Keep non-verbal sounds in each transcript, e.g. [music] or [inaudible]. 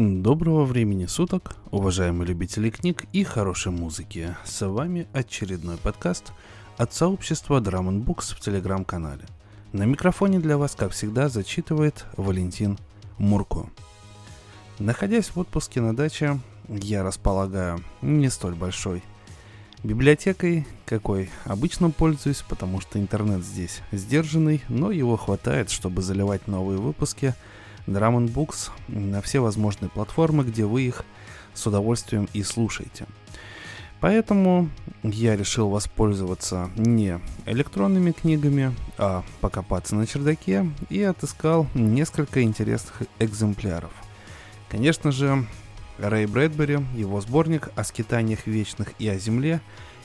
Доброго времени суток, уважаемые любители книг и хорошей музыки. С вами очередной подкаст от сообщества Drum Books в телеграм-канале. На микрофоне для вас, как всегда, зачитывает Валентин Мурко. Находясь в отпуске на даче, я располагаю не столь большой библиотекой, какой обычно пользуюсь, потому что интернет здесь сдержанный, но его хватает, чтобы заливать новые выпуски Drum Books на все возможные платформы, где вы их с удовольствием и слушаете. Поэтому я решил воспользоваться не электронными книгами, а покопаться на чердаке и отыскал несколько интересных экземпляров. Конечно же, Рэй Брэдбери, его сборник о скитаниях вечных и о земле,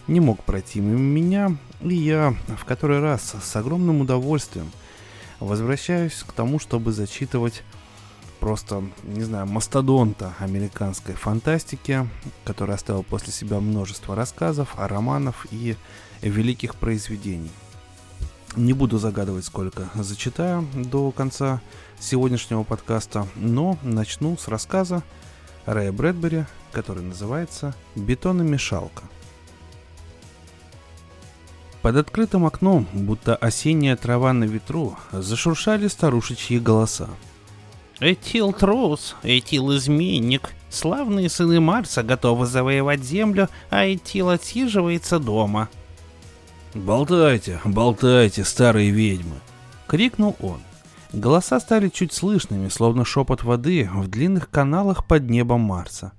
не мог пройти мимо меня, и я в который раз с огромным удовольствием возвращаюсь к тому, чтобы зачитывать просто, не знаю, мастодонта американской фантастики, который оставил после себя множество рассказов, романов и великих произведений. Не буду загадывать, сколько зачитаю до конца сегодняшнего подкаста, но начну с рассказа Рэя Брэдбери, который называется «Бетономешалка». Под открытым окном, будто осенняя трава на ветру, зашуршали старушечьи голоса – Этил трус, Этил изменник. Славные сыны Марса готовы завоевать Землю, а Этил отсиживается дома. «Болтайте, болтайте, старые ведьмы!» — крикнул он. Голоса стали чуть слышными, словно шепот воды в длинных каналах под небом Марса.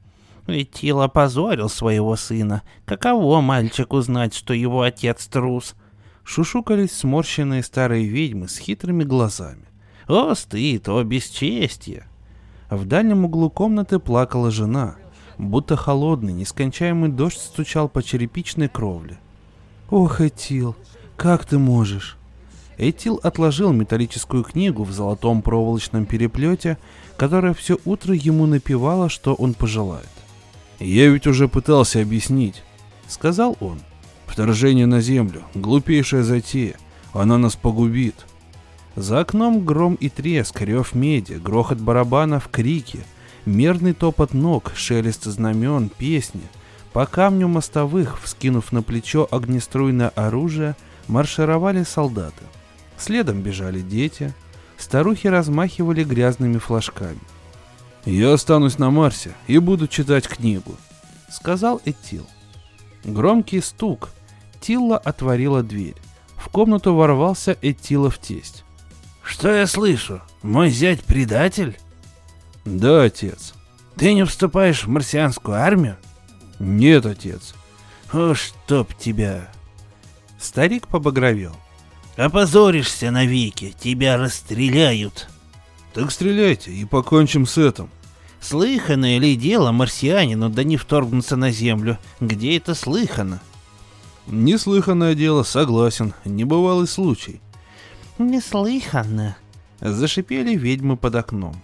Этил опозорил своего сына. Каково мальчику знать, что его отец трус? Шушукались сморщенные старые ведьмы с хитрыми глазами. О, стыд, о, бесчестье!» В дальнем углу комнаты плакала жена, будто холодный, нескончаемый дождь стучал по черепичной кровле. «Ох, Этил, как ты можешь?» Этил отложил металлическую книгу в золотом проволочном переплете, которая все утро ему напевала, что он пожелает. «Я ведь уже пытался объяснить», — сказал он. «Вторжение на Землю — глупейшая затея. Она нас погубит. За окном гром и треск, рев меди, грохот барабанов, крики, мерный топот ног, шелест знамен, песни. По камню мостовых, вскинув на плечо огнеструйное оружие, маршировали солдаты. Следом бежали дети, старухи размахивали грязными флажками. «Я останусь на Марсе и буду читать книгу», — сказал Этил. Громкий стук. Тилла отворила дверь. В комнату ворвался Этилов тесть. Что я слышу? Мой зять предатель? Да, отец. Ты не вступаешь в марсианскую армию? Нет, отец. О, чтоб тебя. Старик побагровел. Опозоришься навеки, тебя расстреляют. Так стреляйте и покончим с этим. Слыхано ли дело марсианину да не вторгнуться на Землю? Где это слыхано? Неслыханное дело, согласен, небывалый случай. «Неслыханно!» — зашипели ведьмы под окном.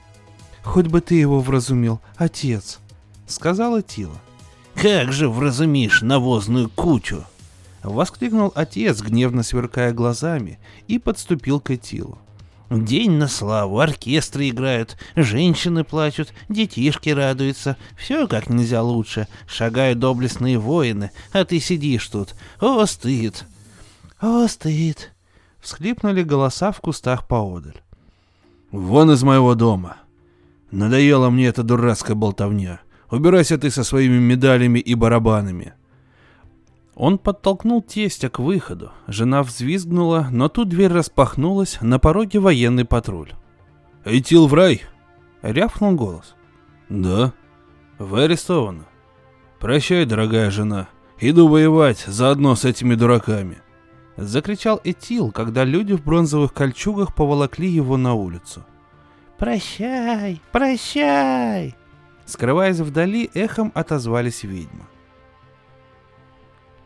«Хоть бы ты его вразумил, отец!» — сказала Тила. «Как же вразумишь навозную кучу!» — воскликнул отец, гневно сверкая глазами, и подступил к Этилу. День на славу, оркестры играют, женщины плачут, детишки радуются. Все как нельзя лучше. Шагают доблестные воины, а ты сидишь тут. О, стыд! О, стыд! Всхлипнули голоса в кустах поодаль. «Вон из моего дома! Надоела мне эта дурацкая болтовня. Убирайся ты со своими медалями и барабанами!» Он подтолкнул тестя к выходу. Жена взвизгнула, но тут дверь распахнулась, на пороге военный патруль. «Этил в рай!» — рявкнул голос. «Да. Вы арестованы. Прощай, дорогая жена. Иду воевать заодно с этими дураками». Закричал Этил, когда люди в бронзовых кольчугах поволокли его на улицу. «Прощай! Прощай!» Скрываясь вдали, эхом отозвались ведьмы.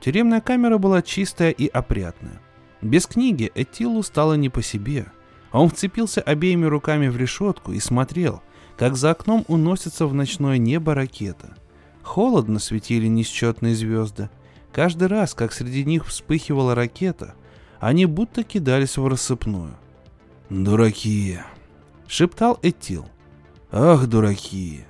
Тюремная камера была чистая и опрятная. Без книги Этилу стало не по себе. Он вцепился обеими руками в решетку и смотрел, как за окном уносится в ночное небо ракета. Холодно светили несчетные звезды, Каждый раз, как среди них вспыхивала ракета, они будто кидались в рассыпную. «Дураки!» — шептал Этил. «Ах, дураки!»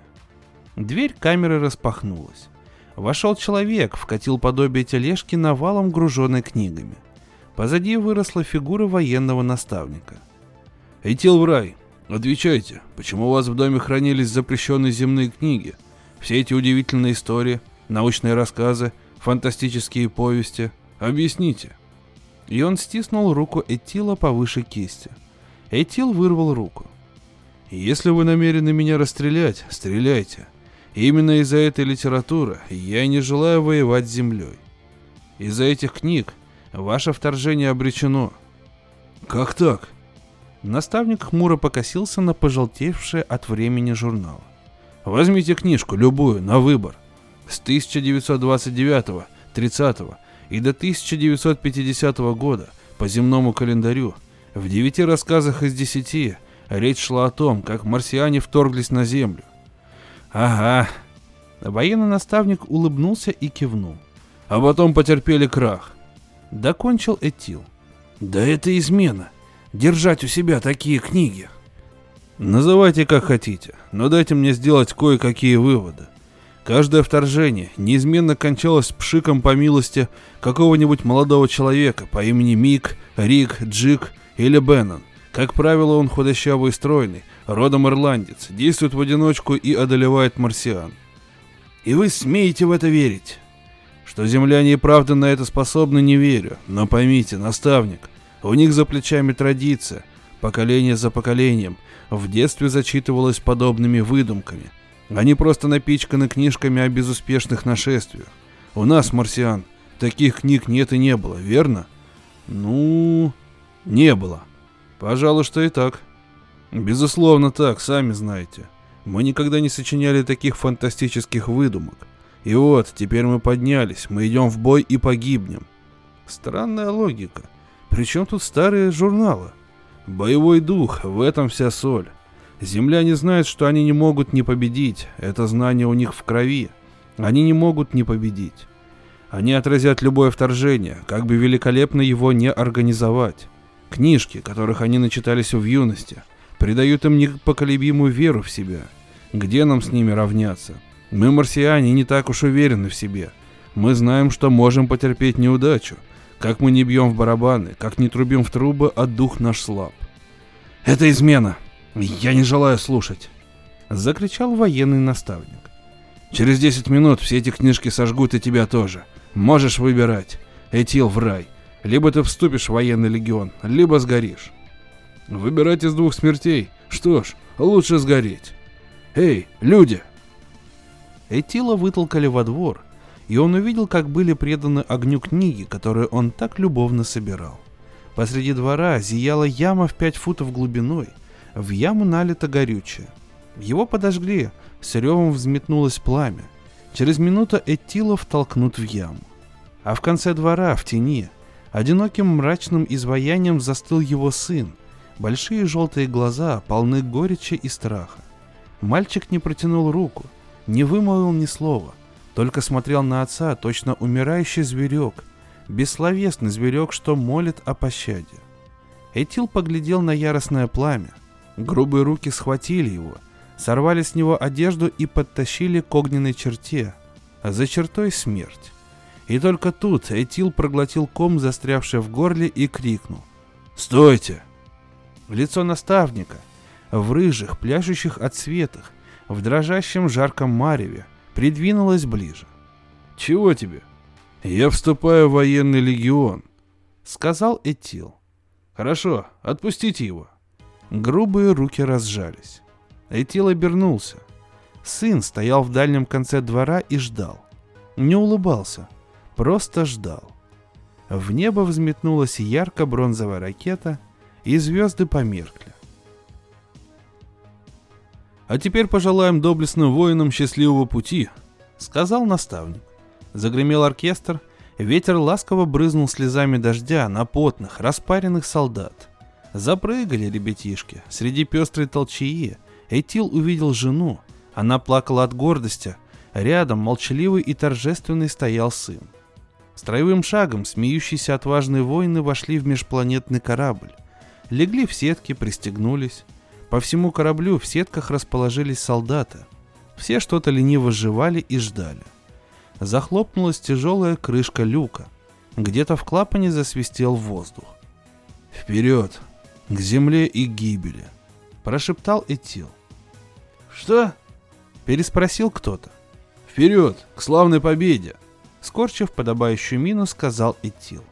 Дверь камеры распахнулась. Вошел человек, вкатил подобие тележки навалом, груженной книгами. Позади выросла фигура военного наставника. «Эйтил в рай, отвечайте, почему у вас в доме хранились запрещенные земные книги? Все эти удивительные истории, научные рассказы, фантастические повести. Объясните». И он стиснул руку Этила повыше кисти. Этил вырвал руку. «Если вы намерены меня расстрелять, стреляйте. Именно из-за этой литературы я не желаю воевать с землей. Из-за этих книг ваше вторжение обречено. Как так? Наставник хмуро покосился на пожелтевшее от времени журнал. Возьмите книжку, любую, на выбор. С 1929, 30 и до 1950 года по земному календарю в девяти рассказах из десяти речь шла о том, как марсиане вторглись на Землю. «Ага». Военный наставник улыбнулся и кивнул. «А потом потерпели крах». Докончил Этил. «Да это измена. Держать у себя такие книги». Называйте как хотите, но дайте мне сделать кое-какие выводы. Каждое вторжение неизменно кончалось пшиком по милости какого-нибудь молодого человека по имени Мик, Рик, Джик или Беннон. Как правило, он худощавый и стройный, родом ирландец, действует в одиночку и одолевает марсиан. И вы смеете в это верить? Что земляне и правда на это способны, не верю. Но поймите, наставник, у них за плечами традиция, поколение за поколением, в детстве зачитывалось подобными выдумками. Они просто напичканы книжками о безуспешных нашествиях. У нас, марсиан, таких книг нет и не было, верно? Ну, не было. Пожалуй, что и так. Безусловно так, сами знаете. Мы никогда не сочиняли таких фантастических выдумок. И вот, теперь мы поднялись, мы идем в бой и погибнем. Странная логика. Причем тут старые журналы? Боевой дух, в этом вся соль. Земляне знают, что они не могут не победить. Это знание у них в крови. Они не могут не победить. Они отразят любое вторжение, как бы великолепно его не организовать. Книжки, которых они начитались в юности – придают им непоколебимую веру в себя. Где нам с ними равняться? Мы, марсиане, не так уж уверены в себе. Мы знаем, что можем потерпеть неудачу. Как мы не бьем в барабаны, как не трубим в трубы, а дух наш слаб. «Это измена! Я не желаю слушать!» Закричал военный наставник. «Через 10 минут все эти книжки сожгут и тебя тоже. Можешь выбирать. Этил в рай. Либо ты вступишь в военный легион, либо сгоришь. Выбирать из двух смертей. Что ж, лучше сгореть. Эй, люди!» Этила вытолкали во двор, и он увидел, как были преданы огню книги, которые он так любовно собирал. Посреди двора зияла яма в пять футов глубиной, в яму налито горючее. Его подожгли, с ревом взметнулось пламя. Через минуту Этила втолкнут в яму. А в конце двора, в тени, одиноким мрачным изваянием застыл его сын, Большие желтые глаза полны горечи и страха. Мальчик не протянул руку, не вымолвил ни слова, только смотрел на отца, точно умирающий зверек, бессловесный зверек, что молит о пощаде. Этил поглядел на яростное пламя. Грубые руки схватили его, сорвали с него одежду и подтащили к огненной черте, а за чертой смерть. И только тут Этил проглотил ком, застрявший в горле, и крикнул. «Стойте!» лицо наставника, в рыжих, пляшущих от светах, в дрожащем жарком мареве, придвинулась ближе. «Чего тебе?» «Я вступаю в военный легион», — сказал Этил. «Хорошо, отпустите его». Грубые руки разжались. Этил обернулся. Сын стоял в дальнем конце двора и ждал. Не улыбался, просто ждал. В небо взметнулась ярко-бронзовая ракета — и звезды померкли. «А теперь пожелаем доблестным воинам счастливого пути», — сказал наставник. Загремел оркестр, ветер ласково брызнул слезами дождя на потных, распаренных солдат. Запрыгали ребятишки, среди пестрой толчаи. Этил увидел жену, она плакала от гордости, рядом молчаливый и торжественный стоял сын. Строевым шагом смеющиеся отважные воины вошли в межпланетный корабль. Легли в сетки, пристегнулись. По всему кораблю в сетках расположились солдаты. Все что-то лениво жевали и ждали. Захлопнулась тяжелая крышка люка. Где-то в клапане засвистел воздух. «Вперед! К земле и гибели!» – прошептал Этил. «Что?» – переспросил кто-то. «Вперед! К славной победе!» Скорчив подобающую мину, сказал Этил.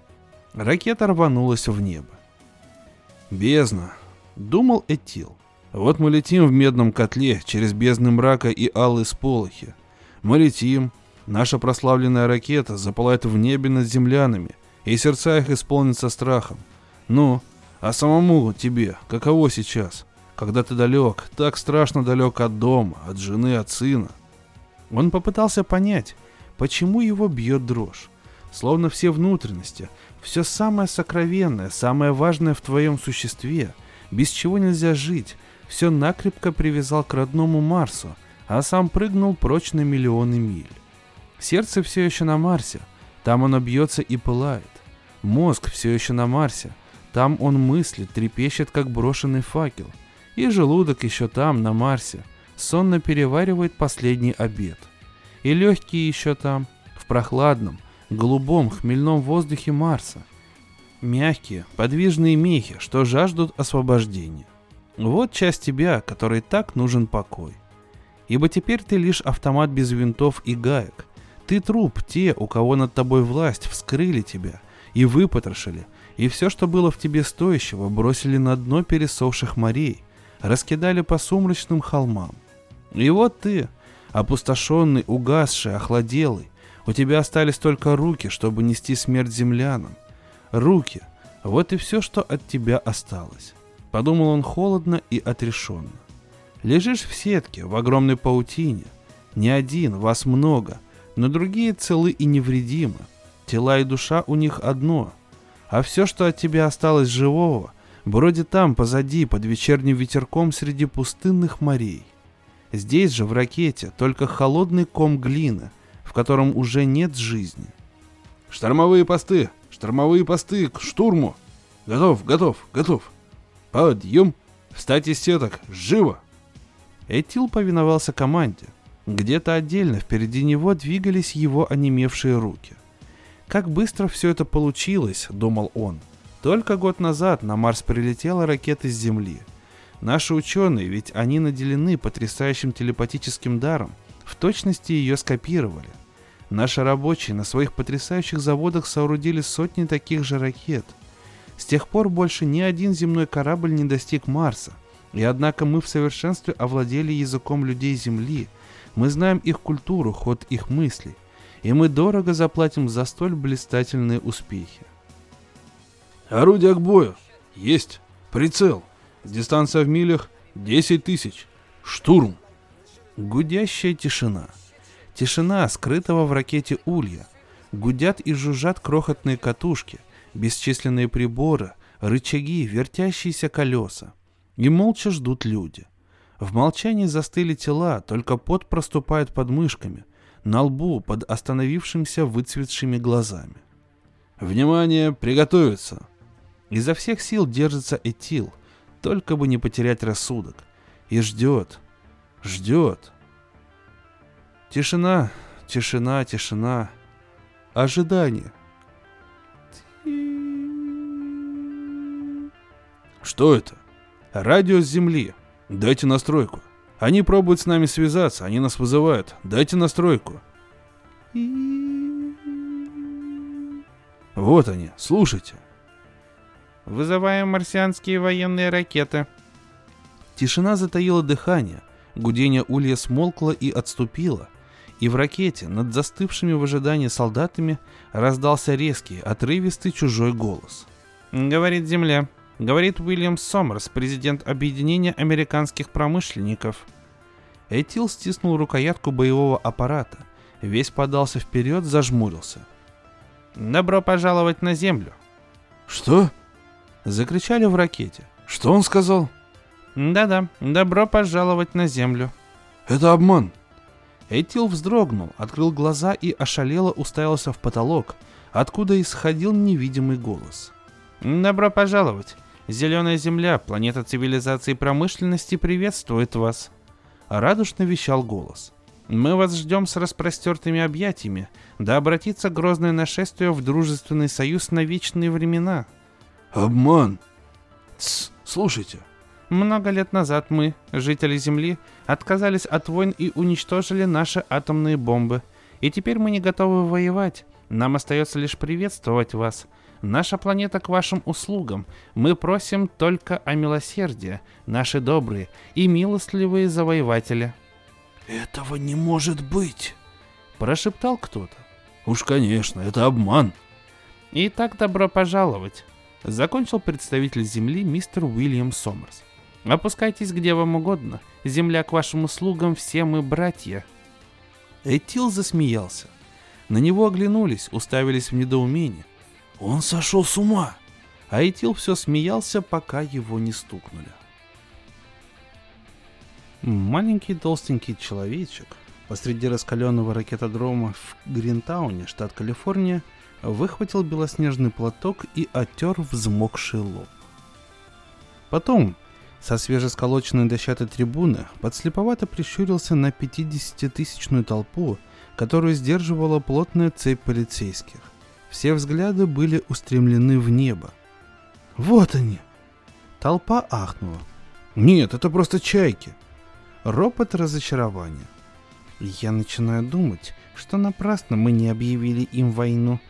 Ракета рванулась в небо. «Бездна!» – думал Этил. «Вот мы летим в медном котле через бездны мрака и алые сполохи. Мы летим, наша прославленная ракета запылает в небе над землянами, и сердца их исполнятся страхом. Ну, а самому тебе каково сейчас, когда ты далек, так страшно далек от дома, от жены, от сына?» Он попытался понять, почему его бьет дрожь. Словно все внутренности, все самое сокровенное, самое важное в твоем существе, без чего нельзя жить, все накрепко привязал к родному Марсу, а сам прыгнул прочь на миллионы миль. Сердце все еще на Марсе, там оно бьется и пылает. Мозг все еще на Марсе, там он мыслит, трепещет, как брошенный факел. И желудок еще там, на Марсе, сонно переваривает последний обед. И легкие еще там, в прохладном, голубом хмельном воздухе Марса. Мягкие, подвижные мехи, что жаждут освобождения. Вот часть тебя, которой так нужен покой. Ибо теперь ты лишь автомат без винтов и гаек. Ты труп, те, у кого над тобой власть, вскрыли тебя и выпотрошили, и все, что было в тебе стоящего, бросили на дно пересохших морей, раскидали по сумрачным холмам. И вот ты, опустошенный, угасший, охладелый, у тебя остались только руки, чтобы нести смерть землянам. Руки. Вот и все, что от тебя осталось. Подумал он холодно и отрешенно. Лежишь в сетке, в огромной паутине. Не один, вас много, но другие целы и невредимы. Тела и душа у них одно. А все, что от тебя осталось живого, бродит там, позади, под вечерним ветерком среди пустынных морей. Здесь же, в ракете, только холодный ком глины — в котором уже нет жизни. «Штормовые посты! Штормовые посты! К штурму! Готов, готов, готов! Подъем! Встать из сеток! Живо!» Этил повиновался команде. Где-то отдельно впереди него двигались его онемевшие руки. Как быстро все это получилось, думал он. Только год назад на Марс прилетела ракета с Земли. Наши ученые, ведь они наделены потрясающим телепатическим даром, в точности ее скопировали. Наши рабочие на своих потрясающих заводах соорудили сотни таких же ракет. С тех пор больше ни один земной корабль не достиг Марса. И однако мы в совершенстве овладели языком людей Земли. Мы знаем их культуру, ход их мыслей. И мы дорого заплатим за столь блистательные успехи. Орудие к бою. Есть. Прицел. Дистанция в милях 10 тысяч. Штурм. Гудящая тишина. Тишина скрытого в ракете улья. Гудят и жужжат крохотные катушки, бесчисленные приборы, рычаги, вертящиеся колеса. И молча ждут люди. В молчании застыли тела, только пот проступает под мышками, на лбу под остановившимся выцветшими глазами. «Внимание! Приготовиться!» Изо всех сил держится Этил, только бы не потерять рассудок. И ждет, ждет, Тишина, тишина, тишина. Ожидание. Что это? Радио с Земли. Дайте настройку. Они пробуют с нами связаться, они нас вызывают. Дайте настройку. Вот они, слушайте. Вызываем марсианские военные ракеты. Тишина затаила дыхание. Гудение улья смолкло и отступило и в ракете над застывшими в ожидании солдатами раздался резкий, отрывистый чужой голос. «Говорит Земля. Говорит Уильям Сомерс, президент Объединения американских промышленников». Этил стиснул рукоятку боевого аппарата, весь подался вперед, зажмурился. «Добро пожаловать на Землю!» «Что?» Закричали в ракете. «Что он сказал?» «Да-да, добро пожаловать на Землю». «Это обман!» Этил вздрогнул, открыл глаза и ошалело уставился в потолок, откуда исходил невидимый голос. «Добро пожаловать! Зеленая Земля, планета цивилизации и промышленности, приветствует вас!» радушно вещал голос. «Мы вас ждем с распростертыми объятиями, да обратится грозное нашествие в дружественный союз на вечные времена». «Обман!» Тс, слушайте, много лет назад мы, жители Земли, отказались от войн и уничтожили наши атомные бомбы. И теперь мы не готовы воевать. Нам остается лишь приветствовать вас. Наша планета к вашим услугам. Мы просим только о милосердии, наши добрые и милостливые завоеватели. Этого не может быть, прошептал кто-то. Уж конечно, это обман. Итак, добро пожаловать, закончил представитель Земли мистер Уильям Сомерс. Опускайтесь где вам угодно. Земля к вашим услугам, все мы братья. Этил засмеялся. На него оглянулись, уставились в недоумении. Он сошел с ума. А Этил все смеялся, пока его не стукнули. Маленький толстенький человечек посреди раскаленного ракетодрома в Гринтауне, штат Калифорния, выхватил белоснежный платок и оттер взмокший лоб. Потом со свежесколоченной дощатой трибуны подслеповато прищурился на 50-тысячную толпу, которую сдерживала плотная цепь полицейских. Все взгляды были устремлены в небо. «Вот они!» Толпа ахнула. «Нет, это просто чайки!» Ропот разочарования. «Я начинаю думать, что напрасно мы не объявили им войну»,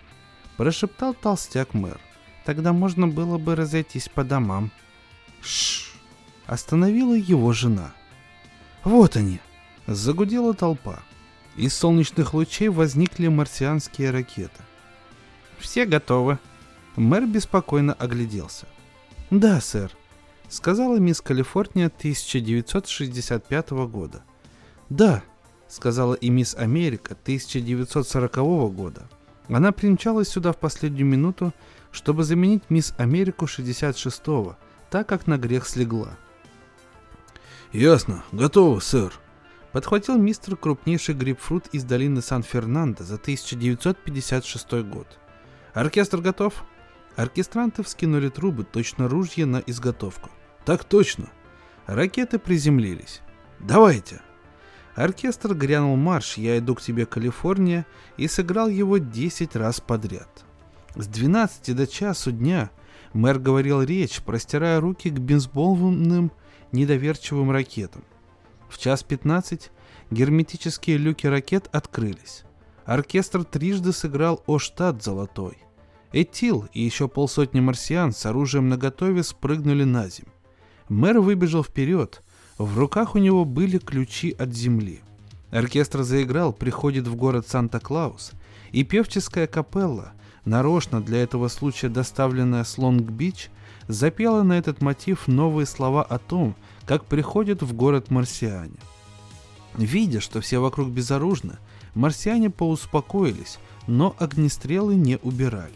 прошептал толстяк мэр. «Тогда можно было бы разойтись по домам». «Шш!» остановила его жена. «Вот они!» – загудела толпа. Из солнечных лучей возникли марсианские ракеты. «Все готовы?» Мэр беспокойно огляделся. «Да, сэр», — сказала мисс Калифорния 1965 года. «Да», — сказала и мисс Америка 1940 года. Она примчалась сюда в последнюю минуту, чтобы заменить мисс Америку 66-го, так как на грех слегла. «Ясно, готово, сэр», подхватил мистер крупнейший грейпфрут из долины Сан-Фернандо за 1956 год. «Оркестр готов?» Оркестранты вскинули трубы, точно ружья на изготовку. «Так точно!» Ракеты приземлились. «Давайте!» Оркестр грянул марш «Я иду к тебе, Калифорния» и сыграл его 10 раз подряд. С 12 до часу дня мэр говорил речь, простирая руки к бейсбольным недоверчивым ракетам. В час 15 герметические люки ракет открылись. Оркестр трижды сыграл «О штат золотой». Этил и еще полсотни марсиан с оружием наготове спрыгнули на земь. Мэр выбежал вперед, в руках у него были ключи от земли. Оркестр заиграл «Приходит в город Санта-Клаус», и певческая капелла, нарочно для этого случая доставленная с Лонг-Бич, запела на этот мотив новые слова о том, как приходят в город марсиане. Видя, что все вокруг безоружны, марсиане поуспокоились, но огнестрелы не убирали.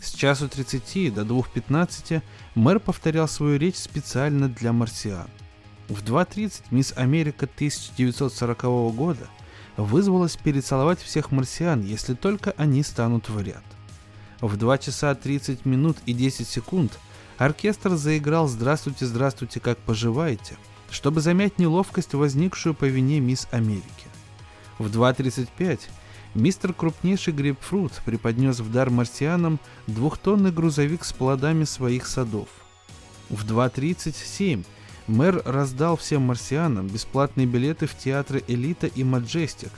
С часу 30 до 2.15 мэр повторял свою речь специально для марсиан. В 2.30 мисс Америка 1940 года вызвалась перецеловать всех марсиан, если только они станут в ряд. В 2 часа 30 минут и 10 секунд – Оркестр заиграл «Здравствуйте, здравствуйте, как поживаете», чтобы замять неловкость, возникшую по вине мисс Америки. В 2.35 мистер крупнейший грейпфрут преподнес в дар марсианам двухтонный грузовик с плодами своих садов. В 2.37 мэр раздал всем марсианам бесплатные билеты в театры «Элита» и «Маджестик».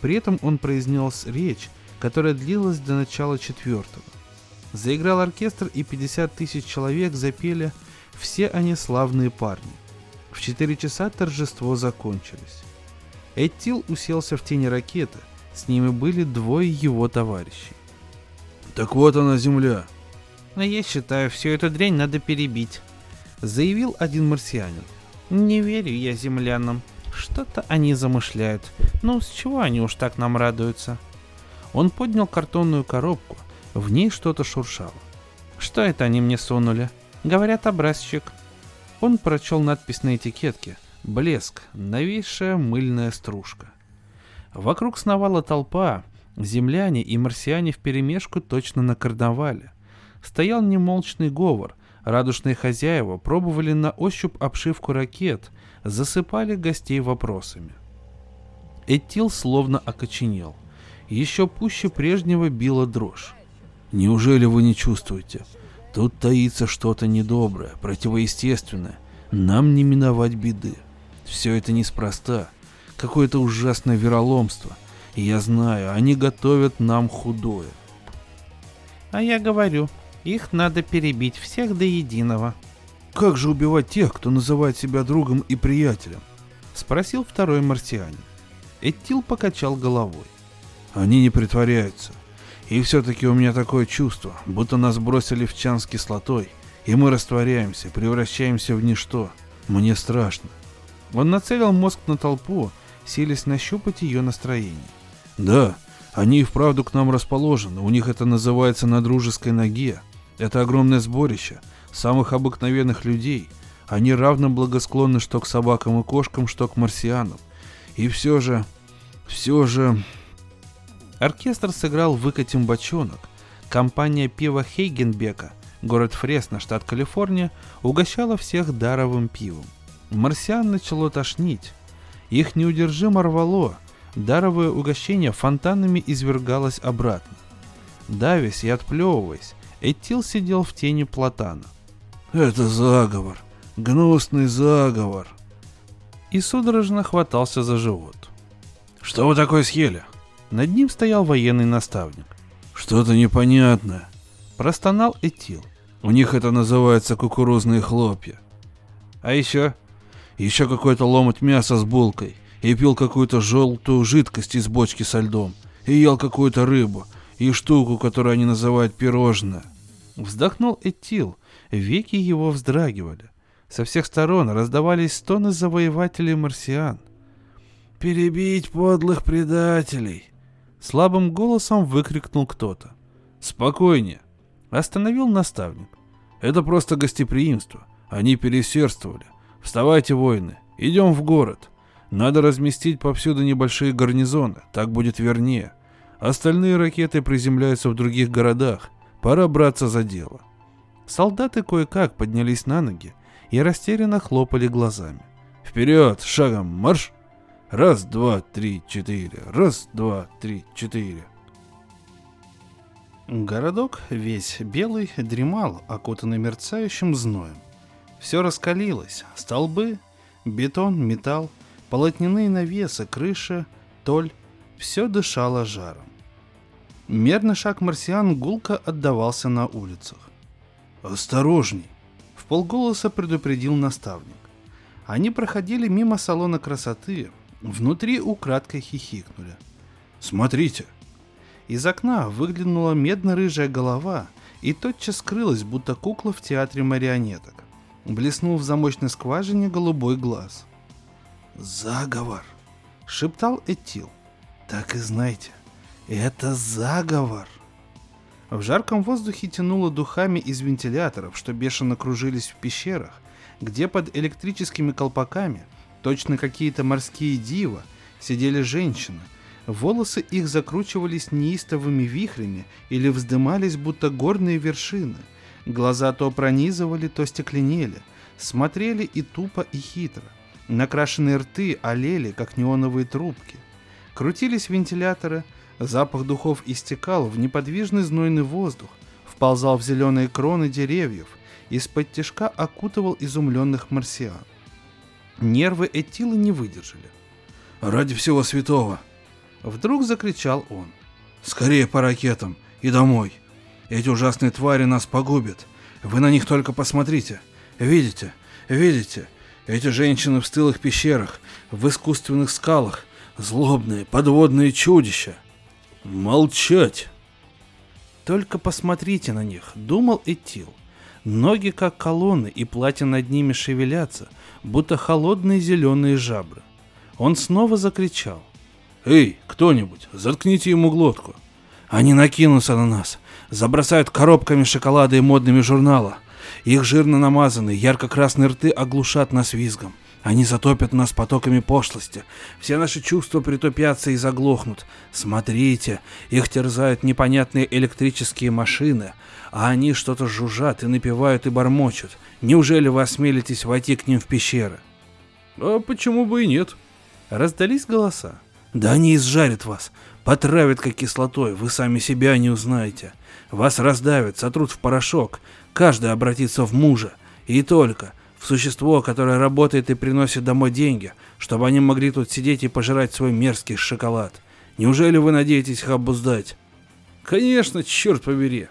При этом он произнес речь, которая длилась до начала четвертого. Заиграл оркестр, и 50 тысяч человек запели «Все они славные парни». В 4 часа торжество закончилось. Эттил уселся в тени ракеты, с ними были двое его товарищей. «Так вот она, земля!» «Но я считаю, всю эту дрянь надо перебить», — заявил один марсианин. «Не верю я землянам. Что-то они замышляют. Ну, с чего они уж так нам радуются?» Он поднял картонную коробку, в ней что-то шуршало. Что это они мне сунули? Говорят, образчик. Он прочел надпись на этикетке. Блеск. Новейшая мыльная стружка. Вокруг сновала толпа. Земляне и марсиане вперемешку точно на карнавале. Стоял немолчный говор. Радушные хозяева пробовали на ощупь обшивку ракет, засыпали гостей вопросами. Этил словно окоченел. Еще пуще прежнего била дрожь. Неужели вы не чувствуете? Тут таится что-то недоброе, противоестественное. Нам не миновать беды. Все это неспроста. Какое-то ужасное вероломство. Я знаю, они готовят нам худое. А я говорю, их надо перебить всех до единого. Как же убивать тех, кто называет себя другом и приятелем? Спросил второй марсианин. Этил покачал головой. Они не притворяются. И все-таки у меня такое чувство, будто нас бросили в чан с кислотой, и мы растворяемся, превращаемся в ничто. Мне страшно. Он нацелил мозг на толпу, силясь нащупать ее настроение. Да, они и вправду к нам расположены, у них это называется на дружеской ноге. Это огромное сборище самых обыкновенных людей. Они равно благосклонны что к собакам и кошкам, что к марсианам. И все же, все же... Оркестр сыграл «Выкатим бочонок». Компания пива Хейгенбека, город Фресно, штат Калифорния, угощала всех даровым пивом. Марсиан начало тошнить. Их неудержимо рвало. Даровое угощение фонтанами извергалось обратно. Давясь и отплевываясь, Этил сидел в тени платана. «Это заговор! Гнусный заговор!» И судорожно хватался за живот. «Что вы такое съели?» Над ним стоял военный наставник. «Что-то непонятное», — простонал Этил. «У них это называется кукурузные хлопья». «А еще?» «Еще какой-то ломоть мяса с булкой. И пил какую-то желтую жидкость из бочки со льдом. И ел какую-то рыбу. И штуку, которую они называют пирожное». Вздохнул Этил. Веки его вздрагивали. Со всех сторон раздавались стоны завоевателей марсиан. «Перебить подлых предателей!» Слабым голосом выкрикнул кто-то. «Спокойнее!» Остановил наставник. «Это просто гостеприимство. Они пересердствовали. Вставайте, воины, идем в город. Надо разместить повсюду небольшие гарнизоны, так будет вернее. Остальные ракеты приземляются в других городах. Пора браться за дело». Солдаты кое-как поднялись на ноги и растерянно хлопали глазами. «Вперед, шагом марш!» Раз, два, три, четыре. Раз, два, три, четыре. Городок, весь белый, дремал, окутанный мерцающим зноем. Все раскалилось. Столбы, бетон, металл, полотняные навесы, крыша, толь. Все дышало жаром. Мерный шаг марсиан гулко отдавался на улицах. «Осторожней!» — в полголоса предупредил наставник. Они проходили мимо салона красоты, Внутри украдкой хихикнули. «Смотрите!» Из окна выглянула медно-рыжая голова и тотчас скрылась, будто кукла в театре марионеток. Блеснул в замочной скважине голубой глаз. «Заговор!» — шептал Этил. «Так и знайте, это заговор!» В жарком воздухе тянуло духами из вентиляторов, что бешено кружились в пещерах, где под электрическими колпаками Точно какие-то морские дива сидели женщины. Волосы их закручивались неистовыми вихрями или вздымались, будто горные вершины. Глаза то пронизывали, то стекленели. Смотрели и тупо, и хитро. Накрашенные рты олели, как неоновые трубки. Крутились вентиляторы, запах духов истекал в неподвижный знойный воздух, вползал в зеленые кроны деревьев, из-под тяжка окутывал изумленных марсиан. Нервы Этила не выдержали. «Ради всего святого!» Вдруг закричал он. «Скорее по ракетам и домой! Эти ужасные твари нас погубят! Вы на них только посмотрите! Видите? Видите? Эти женщины в стылых пещерах, в искусственных скалах, злобные подводные чудища! Молчать!» «Только посмотрите на них», — думал Этил. Ноги как колонны, и платья над ними шевелятся, будто холодные зеленые жабры. Он снова закричал. «Эй, кто-нибудь, заткните ему глотку!» Они накинутся на нас, забросают коробками шоколада и модными журнала. Их жирно намазанные, ярко-красные рты оглушат нас визгом. Они затопят нас потоками пошлости. Все наши чувства притупятся и заглохнут. Смотрите, их терзают непонятные электрические машины, а они что-то жужжат и напевают и бормочут. Неужели вы осмелитесь войти к ним в пещеры? А почему бы и нет? Раздались голоса. Да они изжарят вас, потравят как кислотой, вы сами себя не узнаете. Вас раздавят, сотрут в порошок, каждый обратится в мужа. И только в существо, которое работает и приносит домой деньги, чтобы они могли тут сидеть и пожирать свой мерзкий шоколад. Неужели вы надеетесь их обуздать? Конечно, черт побери.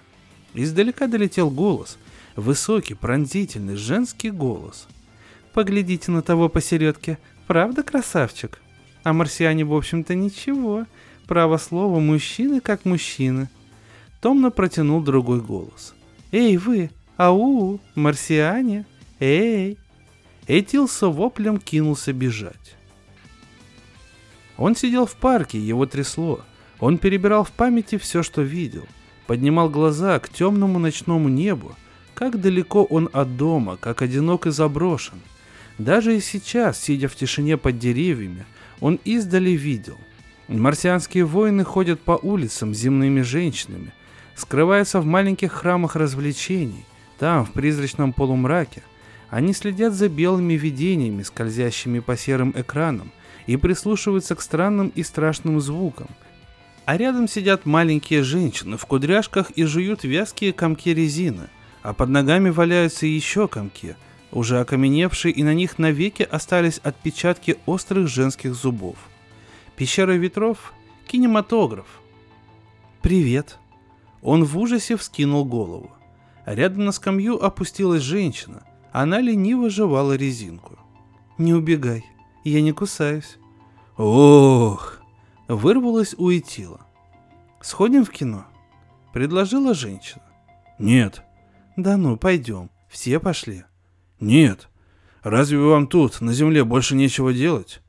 Издалека долетел голос. Высокий, пронзительный, женский голос. Поглядите на того посередке. Правда, красавчик? А марсиане, в общем-то, ничего. Право слово, мужчины как мужчины. Томно протянул другой голос. Эй, вы, ау, марсиане, эй. Этил с воплем кинулся бежать. Он сидел в парке, его трясло. Он перебирал в памяти все, что видел. Поднимал глаза к темному ночному небу. Как далеко он от дома, как одинок и заброшен. Даже и сейчас, сидя в тишине под деревьями, он издали видел. Марсианские воины ходят по улицам с земными женщинами, скрываются в маленьких храмах развлечений, там, в призрачном полумраке. Они следят за белыми видениями, скользящими по серым экранам, и прислушиваются к странным и страшным звукам. А рядом сидят маленькие женщины в кудряшках и жуют вязкие комки резины, а под ногами валяются еще комки, уже окаменевшие, и на них навеки остались отпечатки острых женских зубов. Пещера ветров — кинематограф. «Привет!» Он в ужасе вскинул голову. Рядом на скамью опустилась женщина. Она лениво жевала резинку. «Не убегай, я не кусаюсь». «Ох!» Вырвалась у. «Сходим в кино?» Предложила женщина. «Нет». «Да ну, пойдем. Все пошли». «Нет. Разве вам тут, на земле, больше нечего делать?»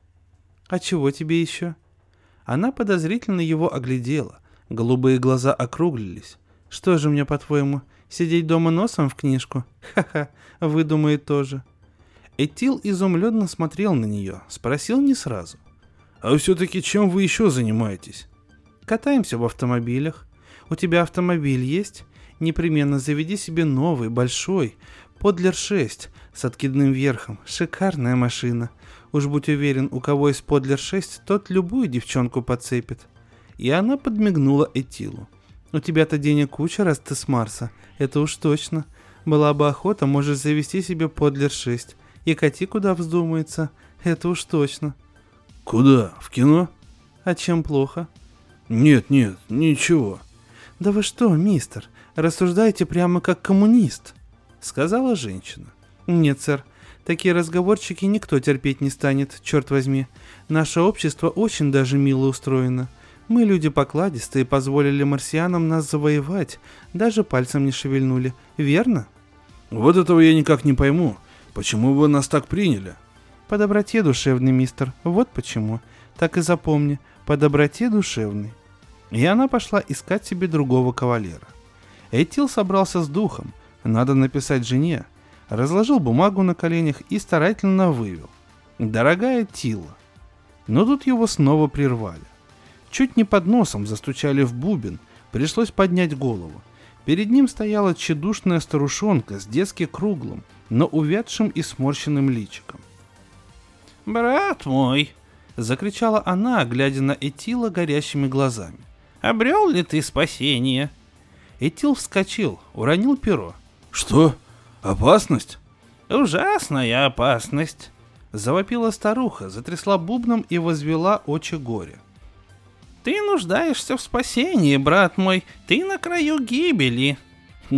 «А чего тебе еще?» Она подозрительно его оглядела. Голубые глаза округлились. «Что же мне, по-твоему, сидеть дома носом в книжку? Ха-ха, выдумает тоже». Этил изумленно смотрел на нее, спросил не сразу. «А все-таки чем вы еще занимаетесь?» «Катаемся в автомобилях. У тебя автомобиль есть? Непременно заведи себе новый, большой, Подлер 6 с откидным верхом. Шикарная машина. Уж будь уверен, у кого есть Подлер 6, тот любую девчонку подцепит. И она подмигнула Этилу. У тебя-то денег куча, раз ты с Марса. Это уж точно. Была бы охота, можешь завести себе Подлер 6. И кати куда вздумается. Это уж точно. Куда? В кино? А чем плохо? Нет, нет, ничего. Да вы что, мистер, рассуждаете прямо как коммунист сказала женщина. Нет, сэр, такие разговорчики никто терпеть не станет, черт возьми. Наше общество очень даже мило устроено. Мы люди покладистые, позволили марсианам нас завоевать, даже пальцем не шевельнули, верно? Вот этого я никак не пойму. Почему вы нас так приняли? По доброте душевный, мистер, вот почему. Так и запомни, по доброте душевный. И она пошла искать себе другого кавалера. Этил собрался с духом – надо написать жене. Разложил бумагу на коленях и старательно вывел. Дорогая Тила. Но тут его снова прервали. Чуть не под носом застучали в бубен, пришлось поднять голову. Перед ним стояла тщедушная старушонка с детски круглым, но увядшим и сморщенным личиком. «Брат мой!» — закричала она, глядя на Этила горящими глазами. «Обрел ли ты спасение?» Этил вскочил, уронил перо. «Что? Опасность?» «Ужасная опасность!» Завопила старуха, затрясла бубном и возвела очи горя. «Ты нуждаешься в спасении, брат мой, ты на краю гибели!»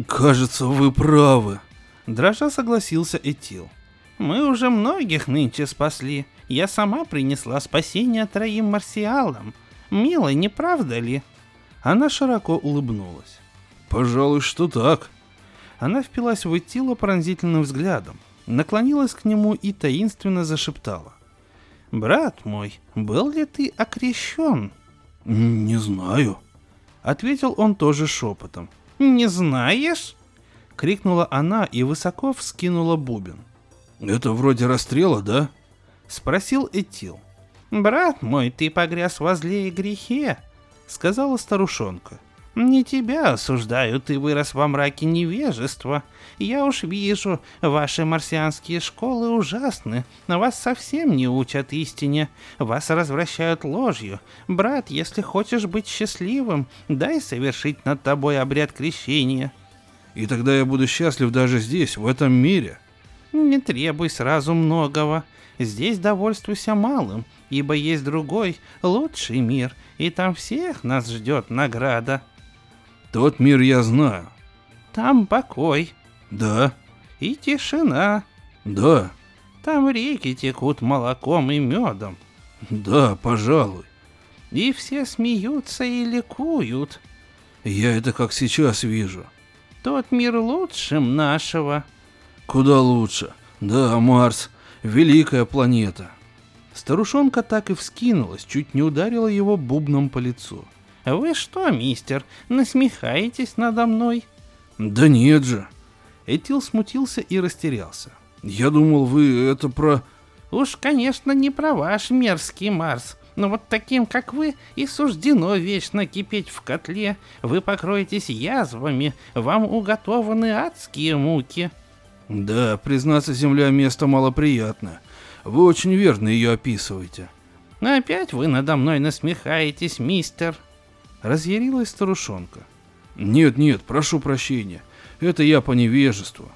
«Кажется, вы правы!» Дрожа согласился Этил. «Мы уже многих нынче спасли. Я сама принесла спасение троим марсиалам. Мило, не правда ли?» Она широко улыбнулась. «Пожалуй, что так», она впилась в Этила пронзительным взглядом, наклонилась к нему и таинственно зашептала. «Брат мой, был ли ты окрещен?» «Не знаю», — ответил он тоже шепотом. «Не знаешь?» — крикнула она и высоко вскинула бубен. «Это вроде расстрела, да?» — спросил Этил. «Брат мой, ты погряз во зле и грехе», — сказала старушонка. Не тебя осуждаю, ты вырос во мраке невежества. Я уж вижу, ваши марсианские школы ужасны. Вас совсем не учат истине. Вас развращают ложью. Брат, если хочешь быть счастливым, дай совершить над тобой обряд крещения. И тогда я буду счастлив даже здесь, в этом мире. Не требуй сразу многого. Здесь довольствуйся малым, ибо есть другой, лучший мир, и там всех нас ждет награда. Тот мир я знаю. Там покой. Да. И тишина. Да. Там реки текут молоком и медом. Да, пожалуй. И все смеются и ликуют. Я это как сейчас вижу. Тот мир лучшим нашего. Куда лучше. Да, Марс. Великая планета. Старушонка так и вскинулась, чуть не ударила его бубном по лицу. «Вы что, мистер, насмехаетесь надо мной?» «Да нет же!» Этил смутился и растерялся. «Я думал, вы это про...» «Уж, конечно, не про ваш мерзкий Марс, но вот таким, как вы, и суждено вечно кипеть в котле. Вы покроетесь язвами, вам уготованы адские муки». «Да, признаться, Земля место малоприятное. Вы очень верно ее описываете». «Опять вы надо мной насмехаетесь, мистер?» Разъярилась старушонка. «Нет, нет, прошу прощения. Это я по невежеству».